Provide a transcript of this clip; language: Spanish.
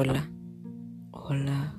Hola, hola,